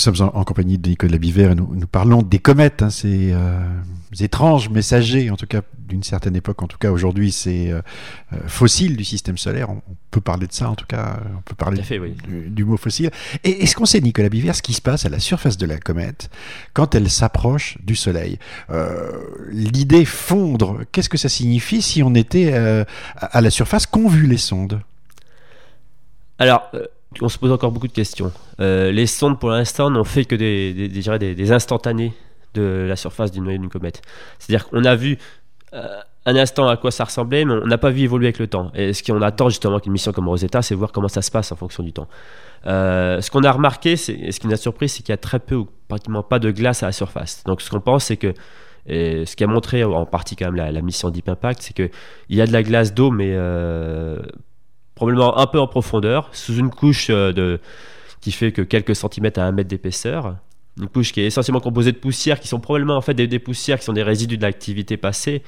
Nous sommes en, compagnie de Nicolas Biver et nous, nous parlons des comètes, hein, ces euh, étranges messagers, en tout cas d'une certaine époque, en tout cas aujourd'hui, c'est euh, euh, fossiles du système solaire. On, peut parler de ça, en tout cas, on peut parler du, mot fossile. Et est-ce qu'on sait, Nicolas Biver, ce qui se passe à la surface de la comète quand elle s'approche du Soleil? L'idée fondre, qu'est-ce que ça signifie si on était à la surface qu'ont vu les sondes? Alors on se pose encore beaucoup de questions. Euh, les sondes, pour l'instant, n'ont fait que des, des, des, instantanés de la surface d'une d'une comète. C'est-à-dire qu'on a vu euh, un instant à quoi ça ressemblait, mais on n'a pas vu évoluer avec le temps. Et ce qu'on attend justement qu'une mission comme Rosetta, c'est voir comment ça se passe en fonction du temps. Euh, ce qu'on a remarqué, et ce qui nous a surpris, c'est qu'il y a très peu ou pratiquement pas de glace à la surface. Donc ce qu'on pense, c'est que et ce qui a montré en partie quand même la, la mission Deep Impact, c'est qu'il y a de la glace d'eau, mais probablement un peu en profondeur, sous une couche euh, de, qui fait que quelques centimètres à un mètre d'épaisseur. Une couche qui est essentiellement composée de poussières, qui sont probablement en fait des, poussières qui sont des résidus de l'activité passée.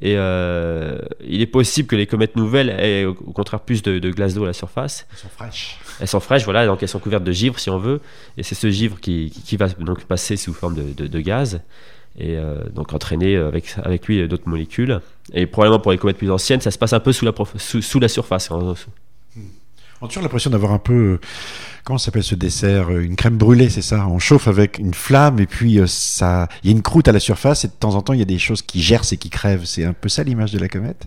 Et euh, il est possible que les comètes nouvelles aient au contraire plus de, glace d'eau à la surface. Elles sont fraîches. Elles sont fraîches, voilà, donc elles sont couvertes de givre si on veut. Et c'est ce givre qui, qui, va donc passer sous forme de, de gaz et euh, donc entraîner avec, avec lui d'autres molécules. Et probablement pour les comètes plus anciennes, ça se passe un peu sous la, sous, la surface. On a toujours l'impression d'avoir un peu, comment s'appelle ce dessert Une crème brûlée, c'est ça? On chauffe avec une flamme et puis euh, ça, il y a une croûte à la surface et de temps en temps il y a des choses qui gercent et qui crèvent. C'est un peu ça l'image de la comète?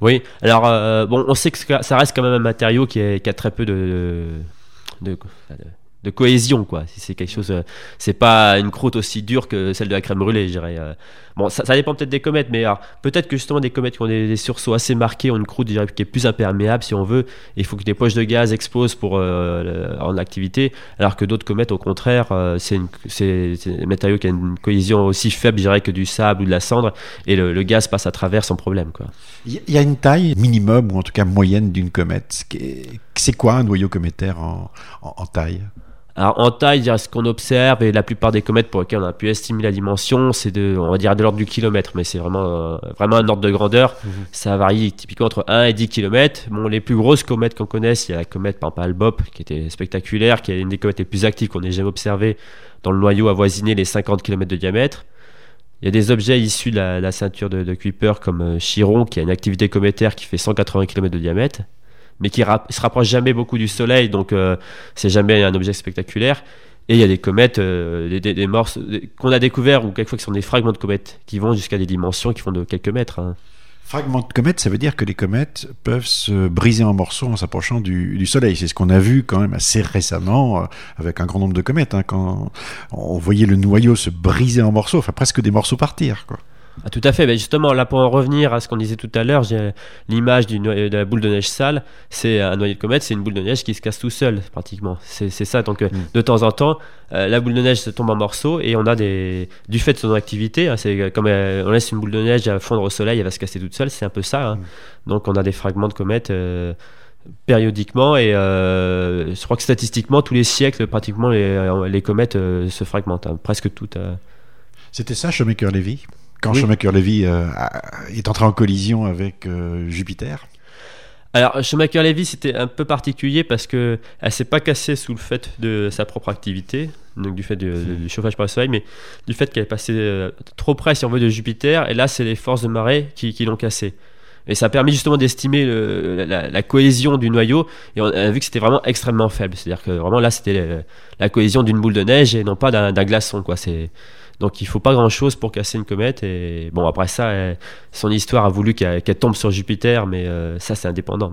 Oui, alors euh, bon, on sait que ça reste quand même un matériau qui, est, qui a très peu de, de de cohésion quoi. Si c'est quelque chose euh, c'est pas une croûte aussi dure que celle de la crème brûlée je dirais euh. bon ça, dépend peut-être des comètes mais peut-être que justement des comètes qui ont des, sursauts assez marqués ont une croûte qui est plus imperméable si on veut. Il faut que des poches de gaz explosent pour euh, en activité alors que d'autres comètes au contraire c'est c'est un matériau qui a une cohésion aussi faible je dirais que du sable ou de la cendre et le, gaz passe à travers sans problème quoi. Il y a une taille minimum ou en tout cas moyenne d'une comète. C'est quoi un noyau cométaire en taille? Alors en taille, ce qu'on observe et la plupart des comètes pour lesquelles on a pu estimer la dimension, c'est de, on va dire de l'ordre du kilomètre, mais c'est vraiment, euh, vraiment un ordre de grandeur. Mhm. Ça varie typiquement entre 1 et 10 km. Bon, les plus grosses comètes qu'on connaisse, il y a la comète par exemple Albop, qui était spectaculaire, qui est une des comètes les plus actives qu'on ait jamais observées, dans le noyau avoisiné les 50 km de diamètre. Il y a des objets issus de la, ceinture de, de, Kuiper comme euh, Chiron, qui a une activité cométaire qui fait 180 km de diamètre mais qui se rapproche jamais beaucoup du Soleil, donc euh, c'est jamais un objet spectaculaire. Et il y a des comètes, euh, des, morses qu'on a découvert ou quelquefois qui sont des fragments de comètes qui vont jusqu'à des dimensions qui font de quelques mètres. Hein. Fragments de comètes, ça veut dire que les comètes peuvent se briser en morceaux en s'approchant du, Soleil. C'est ce qu'on a vu quand même assez récemment euh, avec un grand nombre de comètes. Hein, quand on voyait le noyau se briser en morceaux, enfin presque des morceaux partir. Quoi. Ah, tout à fait. Mais justement, là, pour en revenir à ce qu'on disait tout à l'heure, j'ai l'image de la boule de neige sale. C'est un noyau de comète, c'est une boule de neige qui se casse tout seul, pratiquement. C'est ça. Donc, euh, mm. de temps en temps, euh, la boule de neige se tombe en morceaux et on a des, du fait de son activité, hein, c'est comme euh, on laisse une boule de neige fondre au soleil, elle va se casser toute seule. C'est un peu ça. Hein. Mm. Donc, on a des fragments de comètes. périodiquement et je crois que statistiquement tous les siècles pratiquement les, les comètes se fragmentent hein, presque toutes c'était ça Shoemaker-Levy quand oui. Schumacher-Levy euh, est entré en collision avec euh, Jupiter alors, Schumacher-Levy, c'était un peu particulier parce que elle s'est pas cassée sous le fait de sa propre activité, donc du fait du chauffage par le soleil, mais du fait qu'elle est passée euh, trop près, si on veut, de Jupiter. Et là, c'est les forces de marée qui, l'ont cassée. Et ça a permis justement d'estimer la, cohésion du noyau. Et on a vu que c'était vraiment extrêmement faible. C'est-à-dire que vraiment là, c'était la cohésion d'une boule de neige et non pas d'un glaçon. Quoi. C'est donc il faut pas grand chose pour casser une comète. Et bon, après ça, son histoire a voulu qu'elle tombe sur Jupiter, mais euh, ça c'est indépendant.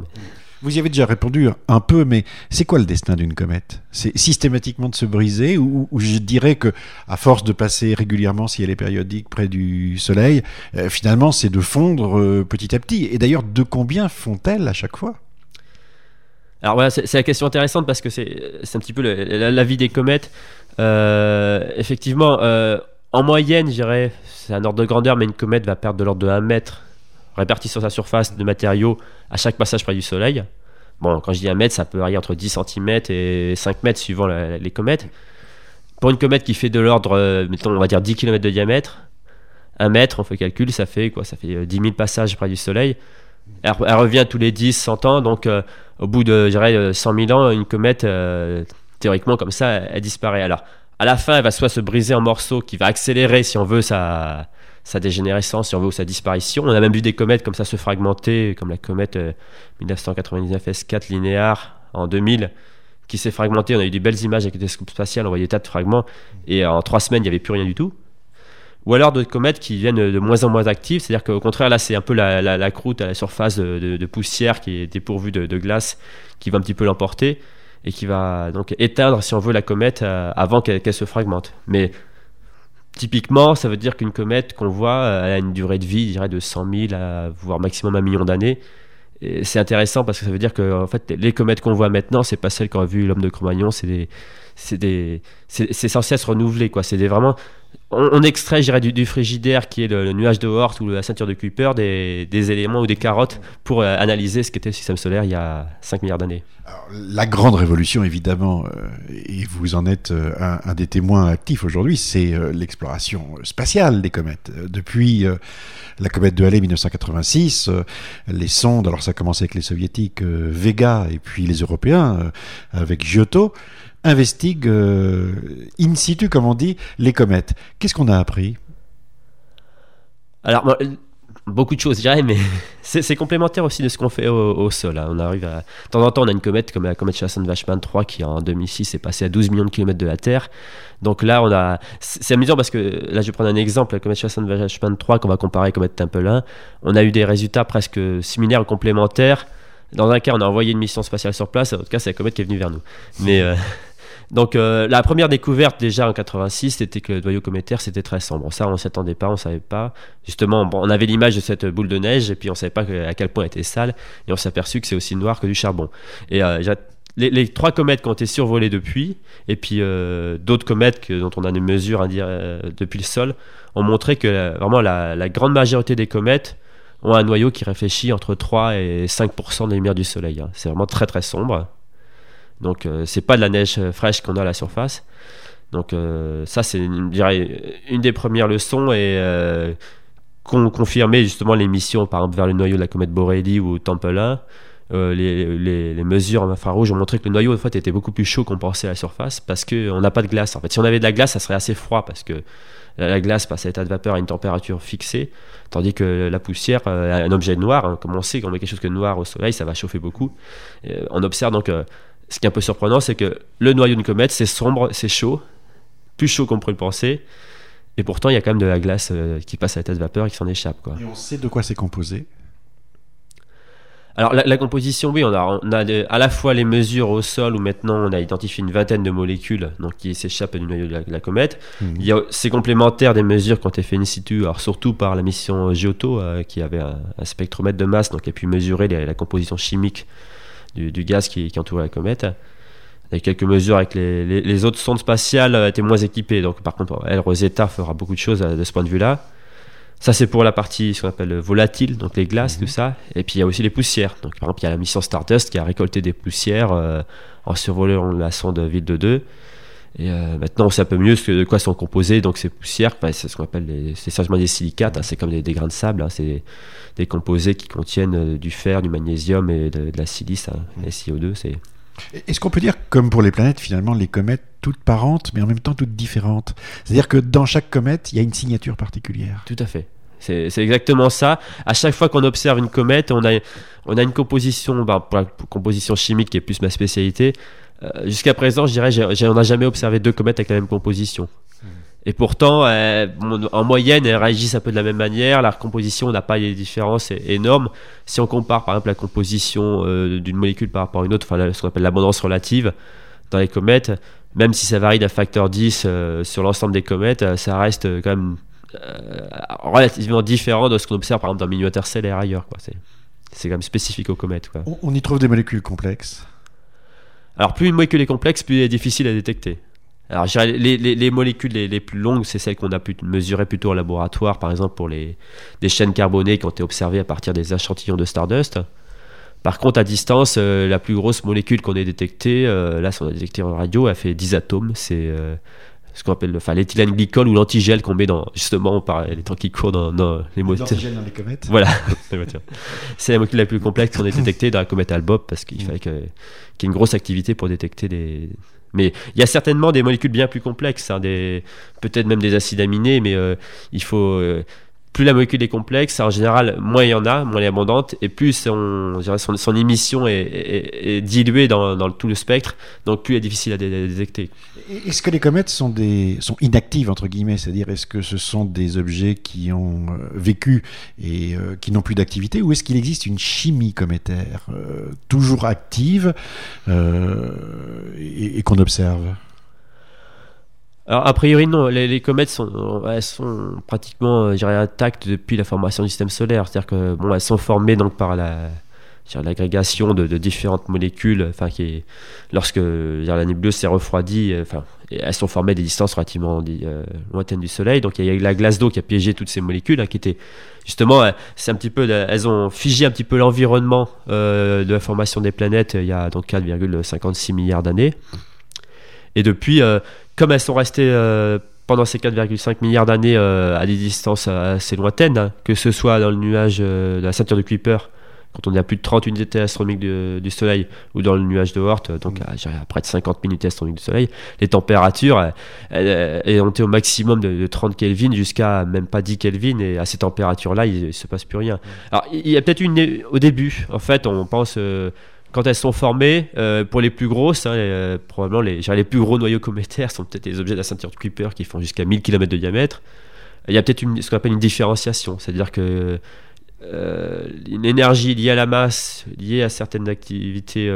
Vous y avez déjà répondu un peu, mais c'est quoi le destin d'une comète? C'est systématiquement de se briser, ou, je dirais que à force de passer régulièrement, si elle est périodique, près du Soleil, euh, finalement c'est de fondre euh, petit à petit? Et d'ailleurs, de combien font-elles à chaque fois? Alors voilà, c'est la question intéressante parce que c'est un petit peu la, vie des comètes. effectivement, en moyenne, je dirais, c'est un ordre de grandeur, mais une comète va perdre de l'ordre de 1 mètre réparti sur sa surface de matériaux à chaque passage près du Soleil. Bon, quand je dis 1 mètre, ça peut varier entre 10 cm et 5 mètres suivant les comètes. Pour une comète qui fait de l'ordre, euh, mettons, on va dire 10 km de diamètre, 1 mètre, on fait le calcul, ça fait quoi? Ça fait 10 euh, 000 passages près du Soleil. Elle, revient tous les 10, 100 ans, donc euh, au bout de, je dirais, 100 000 ans, une comète théoriquement, comme ça, elle, disparaît. Alors, à la fin, elle va soit se briser en morceaux, qui va accélérer, si on veut, sa, sa dégénérescence, si on veut, sa disparition. On a même vu des comètes comme ça se fragmenter, comme la comète 1999 S4 linéaire en 2000, qui s'est fragmentée. On a eu des belles images avec le télescope spatial, on voyait des tas de fragments, et en trois semaines, il n'y avait plus rien du tout ou alors d'autres comètes qui viennent de moins en moins actives, c'est-à-dire qu'au contraire là c'est un peu la, croûte à la surface de, poussière qui est dépourvue de, glace qui va un petit peu l'emporter et qui va donc éteindre si on veut la comète euh, avant qu'elle se fragmente. Mais typiquement ça veut dire qu'une comète qu'on voit elle a une durée de vie je dirais de 100 000 à, voire maximum un million d'années. C'est intéressant parce que ça veut dire que en fait les comètes qu'on voit maintenant c'est pas celles qu'aurait vu l'homme de Cro-Magnon, c'est des c'est des c'est censé se renouveler quoi c'est vraiment on, extrait, je du, frigidaire qui est le, nuage de Oort ou la ceinture de Kuiper des, des éléments ou des carottes pour euh, analyser ce qu'était le système solaire il y a 5 milliards d'années. La grande révolution, évidemment, euh, et vous en êtes euh, un, des témoins actifs aujourd'hui, c'est l'exploration spatiale des comètes. Depuis la comète de Halley 1986, les sondes, alors ça a commencé avec les soviétiques Vega et puis les Européens avec Giotto, investigue euh, in situ, comme on dit, les comètes. Qu'est-ce qu'on a appris? Alors, beaucoup de choses, je mais c'est complémentaire aussi de ce qu'on fait au, sol. Hein. On arrive à... De temps en temps, on a une comète comme la comète Chasson-Wachmann 3 qui, en 2006, est passée à 12 millions de kilomètres de la Terre. Donc là, on a... C'est amusant parce que, là, je vais prendre un exemple, la comète Chasson-Wachmann 3 qu'on va comparer à la comète Temple 1. On a eu des résultats presque similaires ou complémentaires. Dans un cas, on a envoyé une mission spatiale sur place, dans l'autre cas, c'est la comète qui est venue vers nous. Mais... Euh, donc euh, la première découverte déjà en 86, c'était que le noyau cométaire c'était très sombre. Ça, on s'y attendait pas, on savait pas. Justement, on avait l'image de cette boule de neige et puis on savait pas à quel point elle était sale et on s'est aperçu que c'est aussi noir que du charbon. Et euh, les, trois comètes qui ont été survolées depuis, et puis euh, d'autres comètes dont on a des mesures depuis le sol, ont montré que vraiment la, la, grande majorité des comètes ont un noyau qui réfléchit entre 3 et 5% de la lumière du soleil. Hein. C'est vraiment très très sombre. Donc euh, c'est pas de la neige euh, fraîche qu'on a à la surface. Donc euh, ça c'est une, une des premières leçons et confirmer justement les missions par exemple vers le noyau de la comète Borrelly ou Temple 1. les, les, mesures en infrarouge ont montré que le noyau en fait était beaucoup plus chaud qu'on pensait à la surface parce qu'on n'a pas de glace. En fait, si on avait de la glace, ça serait assez froid parce que la glace passe à l'état de vapeur à une température fixée, tandis que la poussière, un objet noir, hein, comme on sait, quand on met quelque chose que noir au soleil, ça va chauffer beaucoup. on observe donc ce qui est un peu surprenant, c'est que le noyau d'une comète, c'est sombre, c'est chaud, plus chaud qu'on pourrait le penser. Et pourtant, il y a quand même de la glace euh, qui passe à l'état de vapeur et qui s'en échappe. Quoi. Et on sait de quoi c'est composé alors la, composition, oui, on a, on a à la fois les mesures au sol où maintenant on a identifié une vingtaine de molécules donc, qui s'échappent du noyau de la, comète. Mhm. Il y a ces complémentaires des mesures qui ont été faites in situ, alors surtout par la mission Giotto euh, qui avait un, spectromètre de masse donc qui a pu mesurer la composition chimique du, gaz qui, qui entourait la comète. Avec quelques mesures avec les, autres sondes spatiales étaient moins équipées. Donc, par contre, elle, Rosetta fera beaucoup de choses euh, de ce point de vue-là. Ça, c'est pour la partie, ce qu'on appelle volatile, donc les glaces, tout mhm. ça. Et puis, il y a aussi les poussières. Donc, par exemple, il y a la mission Stardust qui a récolté des poussières euh, en survolant la sonde Ville de 2. Et maintenant, on sait un peu mieux de quoi sont composées donc ces poussières. c'est ce qu'on appelle les, c'est essentiellement des silicates. Hein. c'est comme des, grains de sable. Hein. c'est des composés qui contiennent euh, du fer, du magnésium et de, la silice, hein, mmh. SiO2. C'est... Est-ce qu'on peut dire, comme pour les planètes, finalement, les comètes toutes parentes, mais en même temps toutes différentes? C'est-à-dire que dans chaque comète, il y a une signature particulière. Tout à fait. C'est, exactement ça. À chaque fois qu'on observe une comète, on a, on a une composition, bah, pour la composition chimique qui est plus ma spécialité. Euh, jusqu'à présent, je dirais, on n'a jamais observé deux comètes avec la même composition. Et pourtant, euh, en moyenne, elles réagissent un peu de la même manière. La composition n'a pas des différences énormes. Si on compare par exemple la composition euh, d'une molécule par rapport à une autre, enfin ce qu'on appelle l'abondance relative dans les comètes, même si ça varie d'un facteur 10 euh, sur l'ensemble des comètes, ça reste quand même relativement différent de ce qu'on observe par exemple dans le milieu interstellaire ailleurs. C'est quand même spécifique aux comètes. Quoi. On y trouve des molécules complexes Alors plus une molécule est complexe, plus elle est difficile à détecter. Alors, les, les, les, molécules les, les plus longues, c'est celles qu'on a pu mesurer plutôt au laboratoire, par exemple pour les, des chaînes carbonées qui ont été observées à partir des échantillons de Stardust. Par contre, à distance, euh, la plus grosse molécule qu'on ait détectée, euh, là, on a détecté en radio, a fait 10 atomes. C'est euh, ce qu'on appelle enfin, l'éthylène glycol ou l'antigel qu'on met dans, justement, par les temps qui courent dans, dans les molécules. L'antigel dans les comètes Voilà. c'est la molécule la plus complexe qu'on ait détectée dans la comète Albop parce qu'il fallait qu'il y ait une grosse activité pour détecter des Mais il y a certainement des molécules bien plus complexes, hein, des, peut-être même des acides aminés, mais euh, il faut, euh, plus la molécule est complexe, en général, moins il y en a, moins elle est abondante, et plus son, son, son émission est, diluée dans, tout le spectre, donc plus elle est difficile à, détecter. Est-ce que les comètes sont, des, sont inactives, entre guillemets? C'est-à-dire, est-ce que ce sont des objets qui ont euh, vécu et euh, qui n'ont plus d'activité, ou est-ce qu'il existe une chimie cométaire euh, toujours active et qu'on observe? Alors, a priori, non. Les, comètes sont, sont pratiquement, euh, dirais, intactes depuis la formation du système solaire. C'est-à-dire que, bon, elles sont formées donc par la, l'agrégation de, différentes molécules, enfin, lorsque la nébuleuse s'est refroidie, euh, enfin, elles sont formées à des distances relativement euh, lointaines du Soleil. Donc, il y a la glace d'eau qui a piégé toutes ces molécules, hein, qui étaient justement, c'est un petit peu, elles ont figé un petit peu l'environnement de la formation des planètes il y a donc 4,56 milliards d'années. Et depuis, comme elles sont restées euh, pendant ces 4,5 milliards d'années euh, à des distances assez lointaines, hein, que ce soit dans le nuage euh, de la ceinture de Kuiper, quand on est à plus de 30 unités astronomiques du, Soleil, ou dans le nuage de Oort, donc à, près de 50 unités astronomiques du Soleil, les températures elles, elles, au maximum de, 30 Kelvin jusqu'à même pas 10 Kelvin, et à ces températures-là, il, ne se passe plus rien. Alors, il y a peut-être une au début, en fait, on pense quand elles sont formées, euh, pour les plus grosses, hein, euh, probablement les, les plus gros noyaux cométaires sont peut-être les objets de la ceinture de Kuiper qui font jusqu'à 1000 km de diamètre. Il y a peut-être ce qu'on appelle une différenciation, c'est-à-dire que euh, une énergie liée à la masse, liée à certaines activités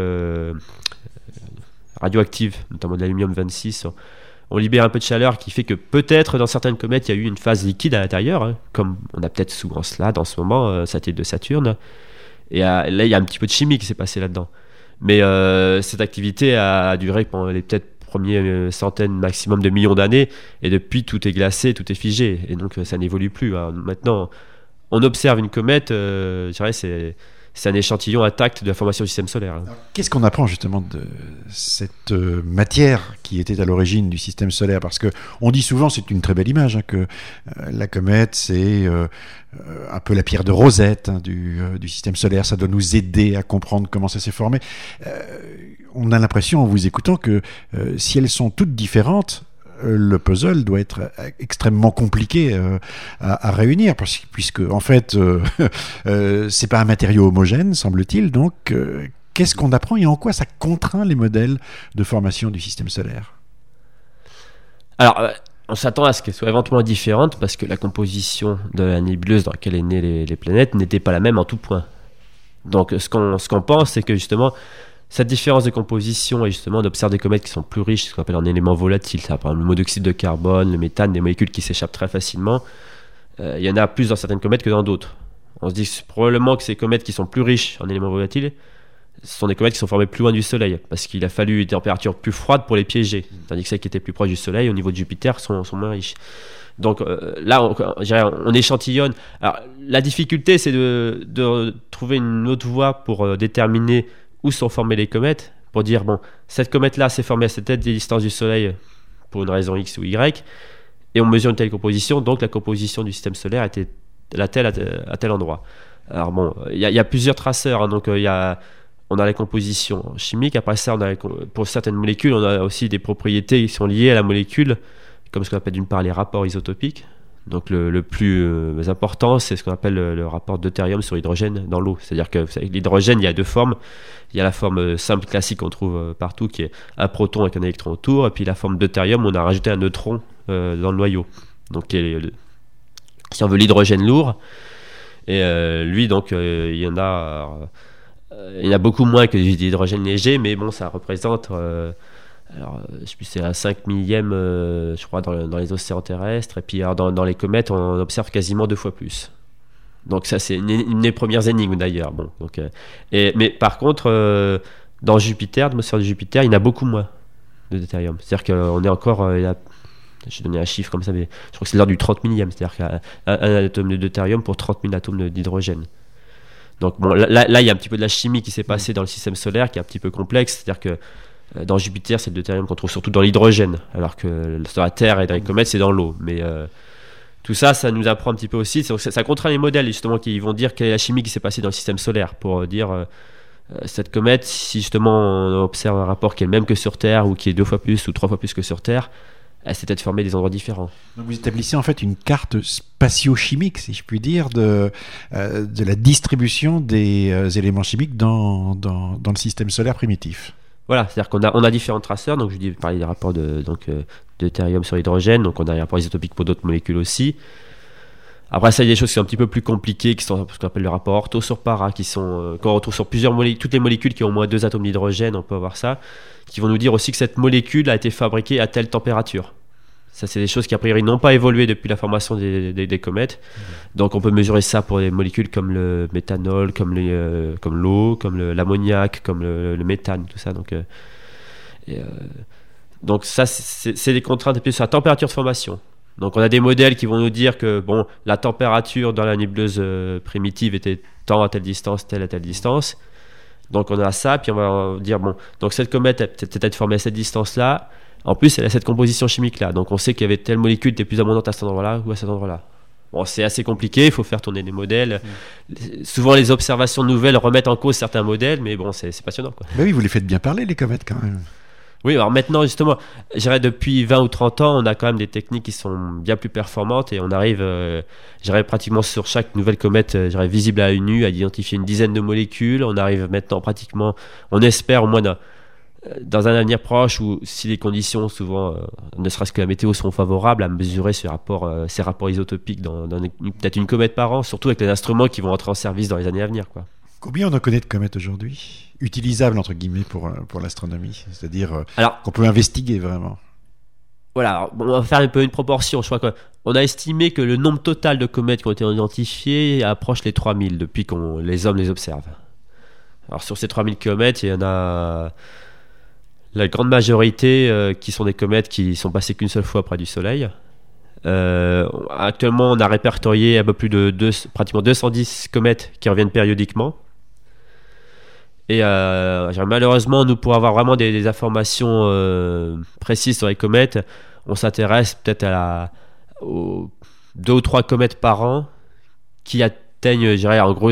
radioactives, notamment de l'aluminium 26, on libère un peu de chaleur qui fait que peut-être dans certaines comètes il y a eu une phase liquide à l'intérieur, hein, comme on a peut-être souvent cela dans ce moment, satellite de Saturne. Et là, il y a un petit peu de chimie qui s'est passé là-dedans. Mais euh, cette activité a, duré pendant les peut-être premières euh, centaines maximum de millions d'années. Et depuis, tout est glacé, tout est figé. Et donc, ça n'évolue plus. maintenant, on observe une comète, euh, c'est un échantillon intact de la formation du système solaire. Qu'est-ce qu'on apprend justement de cette euh, matière qui était à l'origine du système solaire? Parce que on dit souvent, c'est une très belle image, hein, que euh, la comète c'est un peu la pierre de Rosette hein, du, système solaire. Ça doit nous aider à comprendre comment ça s'est formé. on a l'impression en vous écoutant que si elles sont toutes différentes, le puzzle doit être euh, extrêmement compliqué euh, à, réunir, puisque en fait, c'est pas un matériau homogène, semble-t-il. Donc, qu'est-ce qu'on apprend et en quoi ça contraint les modèles de formation du système solaire? Alors, on s'attend à ce qu'elle soit éventuellement différente parce que la composition de la nébuleuse dans laquelle est née les, les planètes n'était pas la même en tout point. Donc, ce qu'on pense, c'est que justement, cette différence de composition et justement d'observer des comètes qui sont plus riches, ce qu'on appelle en éléments volatiles, ça, par exemple le monoxyde de carbone, le méthane, des molécules qui s'échappent très facilement, euh, il y en a plus dans certaines comètes que dans d'autres. On se dit probablement que ces comètes qui sont plus riches en éléments volatiles, ce sont des comètes qui sont formées plus loin du Soleil, parce qu'il a fallu des températures plus froides pour les piéger, tandis que celles qui étaient plus proches du Soleil, au niveau de Jupiter, sont, moins riches. Donc euh, là, on, on, échantillonne. La difficulté, c'est de, de, trouver une autre voie pour euh, déterminer où sont formées les comètes pour dire bon, cette comète-là s'est formée à cette tête des distances du Soleil pour une raison X ou Y, et on mesure une telle composition, donc la composition du système solaire était la telle à, tel endroit. Alors bon, il y, a plusieurs traceurs, hein, donc euh, il y a, on a la composition chimique, après ça, on a, pour certaines molécules, on a aussi des propriétés qui sont liées à la molécule, comme ce qu'on appelle d'une part les rapports isotopiques, donc le, plus euh, important, c'est ce qu'on appelle le, rapport deutérium sur hydrogène dans l'eau. C'est-à-dire que l'hydrogène, il y a deux formes. Il y a la forme euh, simple classique qu'on trouve euh, partout, qui est un proton avec un électron autour, et puis la forme deutérium, on a rajouté un neutron dans le noyau. Donc si on veut l'hydrogène lourd, et lui, donc, il y en a, il y en a beaucoup moins que l'hydrogène léger, mais bon, ça représente alors, euh, je c'est un 5 millième, euh, je crois, dans, les océans terrestres. Et puis, dans, les comètes, on observe quasiment deux fois plus. Donc, ça, c'est une, des premières énigmes d'ailleurs. Bon, donc, euh, et, mais par contre, dans Jupiter, l'atmosphère de Jupiter, il y en a beaucoup moins de deutérium. C'est-à-dire qu'on est encore. j'ai donné un chiffre comme ça, mais je crois que c'est l'heure du 30 millième. C'est-à-dire y a un, atome de deutérium pour 30 000 atomes d'hydrogène. Donc, bon, là, là, il y a un petit peu de la chimie qui s'est passée dans le système solaire qui est un petit peu complexe. C'est-à-dire que euh, dans Jupiter, c'est le deutérium qu'on trouve surtout dans l'hydrogène, alors que sur la Terre et dans les comètes, c'est dans l'eau. Mais euh, tout ça, ça nous apprend un petit peu aussi. Ça, contraint les modèles, justement, qui vont dire quelle est la chimie qui s'est passée dans le système solaire, pour euh, dire cette comète, si justement on observe un rapport qui est le même que sur Terre ou qui est deux fois plus ou trois fois plus que sur Terre, elle s'est peut-être formée des endroits différents. Donc vous établissez en fait une carte spatio-chimique, si je puis dire, de, la distribution des éléments chimiques dans, le système solaire primitif. Voilà, c'est-à-dire qu'on a, on a différents traceurs, donc je dis parler des rapports de, donc, deutérium sur hydrogène, donc on a des rapports isotopiques pour d'autres molécules aussi. Après, ça, il y a des choses qui sont un petit peu plus compliquées, qui sont ce qu'on appelle le rapport ortho sur para, qui sont, euh, quand on retrouve sur plusieurs molécules, toutes les molécules qui ont au moins deux atomes d'hydrogène, on peut avoir ça, qui vont nous dire aussi que cette molécule a été fabriquée à telle température. Ça, c'est des choses qui, a priori, n'ont pas évolué depuis la formation des, des, comètes. Mmh. Donc, on peut mesurer ça pour des molécules comme le méthanol, comme, les, euh, comme l'eau, comme l'ammoniac, comme le, méthane, tout ça. Donc, euh, et, donc ça, c'est des contraintes puis sur la température de formation. Donc on a des modèles qui vont nous dire que bon, la température dans la nébuleuse euh, primitive était tant à telle distance, telle à telle distance. Donc on a ça, puis on va dire bon, donc cette comète a peut-être formée à cette distance-là. En plus, elle a cette composition chimique-là. Donc on sait qu'il y avait telle molécule qui était plus abondante à cet endroit-là ou à cet endroit-là. Bon, c'est assez compliqué, il faut faire tourner des modèles. Mm. Souvent, les observations nouvelles remettent en cause certains modèles, mais bon, c'est passionnant. Quoi. oui, vous les faites bien parler, les comètes, quand même. Oui, alors maintenant, justement, j'irais depuis 20 ou 30 ans, on a quand même des techniques qui sont bien plus performantes et on arrive, euh, j'irais pratiquement sur chaque nouvelle comète, euh, j'irais visible à une nu, à identifier une dizaine de molécules. On arrive maintenant pratiquement, on espère au moins dans, dans un avenir proche où si les conditions, souvent, euh, ne serait-ce que la météo, sont favorables, à mesurer ces rapports, ces rapports isotopiques dans, dans peut-être une comète par an, surtout avec les instruments qui vont entrer en service dans les années à venir. Quoi. Combien on en connaît de comètes aujourd'hui Utilisables, entre guillemets, pour, euh, pour l'astronomie? C'est-à-dire euh, qu'on peut investiguer vraiment voilà, on va faire un peu une proportion. Je crois qu'on a estimé que le nombre total de comètes qui ont été identifiées approche les 3000 depuis qu'on les hommes les observent. Alors sur ces 3000 comètes, il y en a la grande majorité euh, qui sont des comètes qui sont passées qu'une seule fois près du Soleil. actuellement, on a répertorié un peu plus de pratiquement 210 comètes qui reviennent périodiquement. Et euh, malheureusement, nous, pour avoir vraiment des, informations euh, précises sur les comètes, on s'intéresse peut-être à la, aux deux ou trois comètes par an qui atteignent, en gros,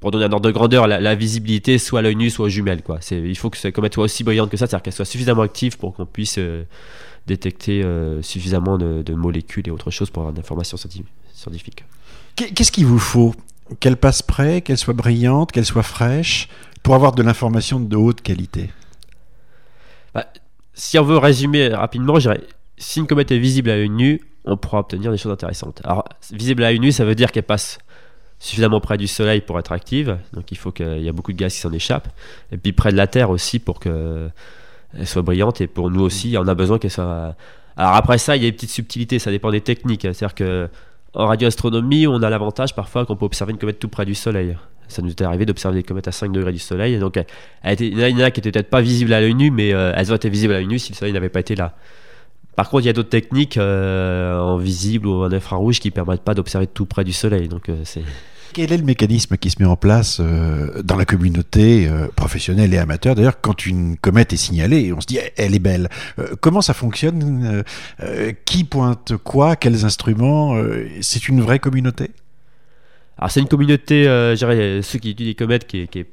pour donner un ordre de grandeur, la, visibilité soit à l'œil nu, soit aux jumelles. Quoi. Il faut que ces comètes soient aussi brillantes que ça, c'est-à-dire qu'elles soient suffisamment actives pour qu'on puisse euh, détecter euh, suffisamment de, de, molécules et autres choses pour avoir des informations scientifiques. Qu'est-ce qu'il vous faut? Qu'elle passe près, qu'elle soit brillante, qu'elle soit fraîche, pour avoir de l'information de haute qualité? Bah, Si on veut résumer rapidement, je dirais, si une comète est visible à l'œil nu, on pourra obtenir des choses intéressantes. Alors, visible à l'œil nu, ça veut dire qu'elle passe suffisamment près du Soleil pour être active, donc il faut qu'il y ait beaucoup de gaz qui s'en échappe, et puis près de la Terre aussi pour qu'elle soit brillante, et pour nous aussi, on a besoin qu'elle soit... Alors après ça, il y a des petites subtilités, ça dépend des techniques, c'est-à-dire que en radioastronomie, on a l'avantage parfois qu'on peut observer une comète tout près du Soleil. Ça nous est arrivé d'observer des comètes à 5 degrés du Soleil. Donc, elle, il y en a qui n'étaient peut-être pas visibles à l'œil nu, mais euh, elles auraient été visibles à l'œil nu si le Soleil n'avait pas été là. Par contre, il y a d'autres techniques euh, en visible ou en infrarouge qui ne permettent pas d'observer tout près du Soleil. Donc, euh, c'est quel est le mécanisme qui se met en place euh, dans la communauté professionnelle et amateur? D'ailleurs, quand une comète est signalée, on se dit elle est belle. Comment ça fonctionne Qui pointe quoi Quels instruments C'est une vraie communauté? Alors c'est une communauté, je ceux qui étudient les comètes qui est,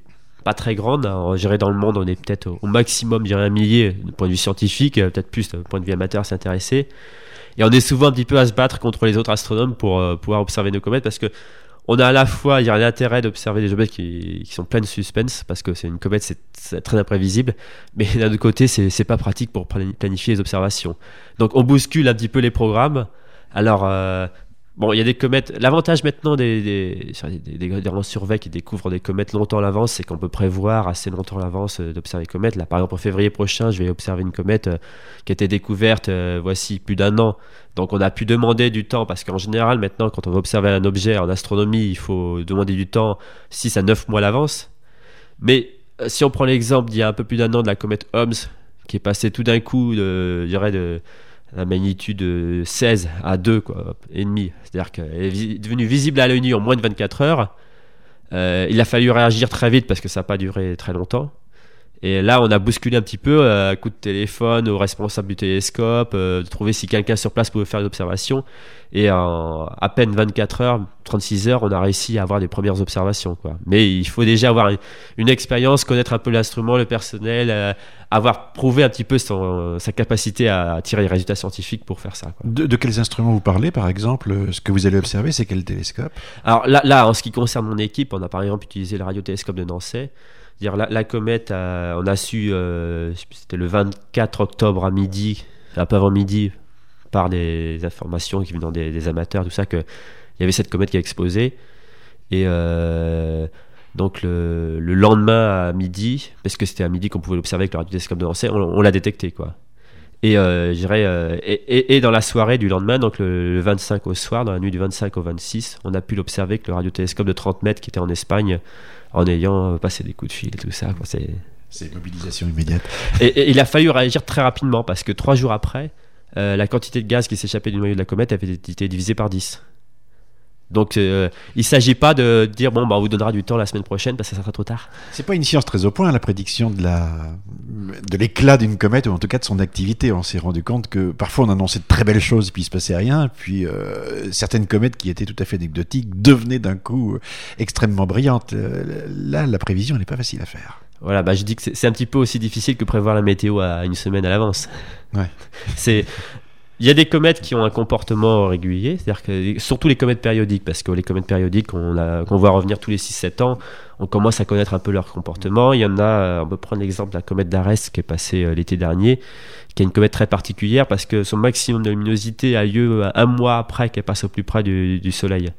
pas très grande. Alors, dans le monde, on est peut-être au maximum, je un millier du point de vue scientifique, peut-être plus du point de vue amateur s'intéresser. Et on est souvent un petit peu à se battre contre les autres astronomes pour pouvoir observer nos comètes parce que on a à la fois, il y a l'intérêt d'observer des objets qui, sont pleins de suspense, parce que c'est une comète, c'est très imprévisible, mais d'un autre côté, c'est pas pratique pour planifier les observations. Donc on bouscule un petit peu les programmes. Alors, euh, Bon, il y a des comètes. L'avantage maintenant des, des, des, des, qui découvrent des comètes longtemps à l'avance, c'est qu'on peut prévoir assez longtemps à l'avance euh, d'observer les comètes. Là, par exemple, en février prochain, je vais observer une comète euh, qui a été découverte euh, voici plus d'un an. Donc, on a pu demander du temps parce qu'en général, maintenant, quand on va observer un objet en astronomie, il faut demander du temps 6 à 9 mois à l'avance. Mais si on prend l'exemple d'il y a un peu plus d'un an de la comète Holmes, qui est passée tout d'un coup, de, je dirais, de la magnitude 16 à 2 quoi, et demi. C'est-à-dire qu'elle est devenue visible à l'œil nu en moins de 24 heures. Euh, il a fallu réagir très vite parce que ça n'a pas duré très longtemps. Et là, on a bousculé un petit peu euh, à coup de téléphone au responsable du télescope, euh, de trouver si quelqu'un sur place pouvait faire une observation. Et en à peine 24 heures, 36 heures, on a réussi à avoir des premières observations. Quoi. Mais il faut déjà avoir une, une expérience, connaître un peu l'instrument, le personnel, euh, avoir prouvé un petit peu son- sa capacité à tirer les résultats scientifiques pour faire ça. Quoi. De, de quels instruments vous parlez, par exemple? Euh, Ce que vous allez observer, c'est quel télescope? Alors là, là, en ce qui concerne mon équipe, on a par exemple utilisé le radiotélescope de Nancy. La, comète, on a su, euh, c'était le 24 octobre à midi, un peu avant midi, par des informations qui venaient des, amateurs, tout ça, qu'il y avait cette comète qui a explosé. Et euh, donc le, le lendemain à midi, parce que c'était à midi qu'on pouvait l'observer avec le radiotélescope de Nancy, on, l'a détecté euh, et dans la soirée du lendemain, donc le, le 25 au soir, dans la nuit du 25 au 26, on a pu l'observer avec le radiotélescope de 30 mètres qui était en Espagne en ayant euh, passé des coups de fil et tout ça. C'est- C'est mobilisation immédiate. Et, et il a fallu réagir très rapidement parce que trois jours après, euh, la quantité de gaz qui s'échappait du noyau de la comète avait été divisée par 10. Donc euh, il ne s'agit pas de dire bon bah on vous donnera du temps la semaine prochaine parce que ça sera trop tard. C'est pas une science très au point, la prédiction de la de l'éclat d'une comète ou en tout cas de son activité. On s'est rendu compte que parfois on annonçait de très belles choses puis il se passait rien. Puis euh, certaines comètes qui étaient tout à fait anecdotiques devenaient d'un coup euh, extrêmement brillantes. Là, la prévision n'est pas facile à faire. Voilà, bah, je dis que c'est c'est un petit peu aussi difficile que prévoir la météo à une semaine à l'avance. Ouais. C'est il y a des comètes qui ont un comportement régulier, c'est-à-dire que surtout les comètes périodiques, parce que les comètes périodiques qu'on voit revenir tous les 6-7 ans, on commence à connaître un peu leur comportement. Il y en a, euh, on peut prendre l'exemple de la comète d'Arès qui est passée euh, l'été dernier, qui est une comète très particulière parce que son maximum de luminosité a lieu euh, un mois après qu'elle passe au plus près du, du Soleil.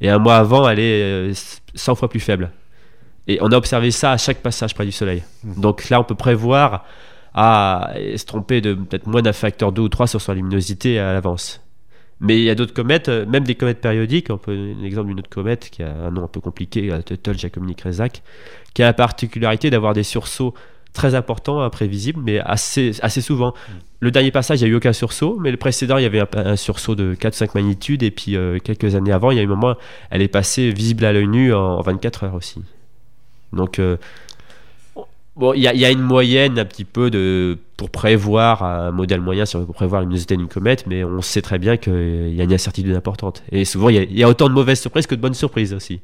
Et un mois avant, elle est euh, 100 fois plus faible. Et on a observé ça à chaque passage près du Soleil. Donc là, on peut prévoir à se tromper de peut-être moins d'un facteur 2 ou 3 sur sa luminosité à l'avance. Mais il y a d'autres comètes, euh, même des comètes périodiques. On peut l'exemple d'une autre comète qui a un nom un peu compliqué, la Tuttle Giacomini Kresak, qui a la particularité d'avoir des sursauts très importants, imprévisibles, mais assez, assez souvent. Le dernier passage, il n'y a eu aucun sursaut, mais le précédent, il y avait un, un sursaut de 4-5 magnitudes, et puis euh, quelques années avant, il y a eu un moment, elle est passée visible à l'œil nu en, en 24 heures aussi. Donc, euh, bon, il y, a- une moyenne un petit peu de, pour prévoir un modèle moyen, si on veut, pour prévoir la d'une comète, mais on sait très bien qu'il y a une incertitude importante. Et souvent, il y a autant de mauvaises surprises que de bonnes surprises aussi.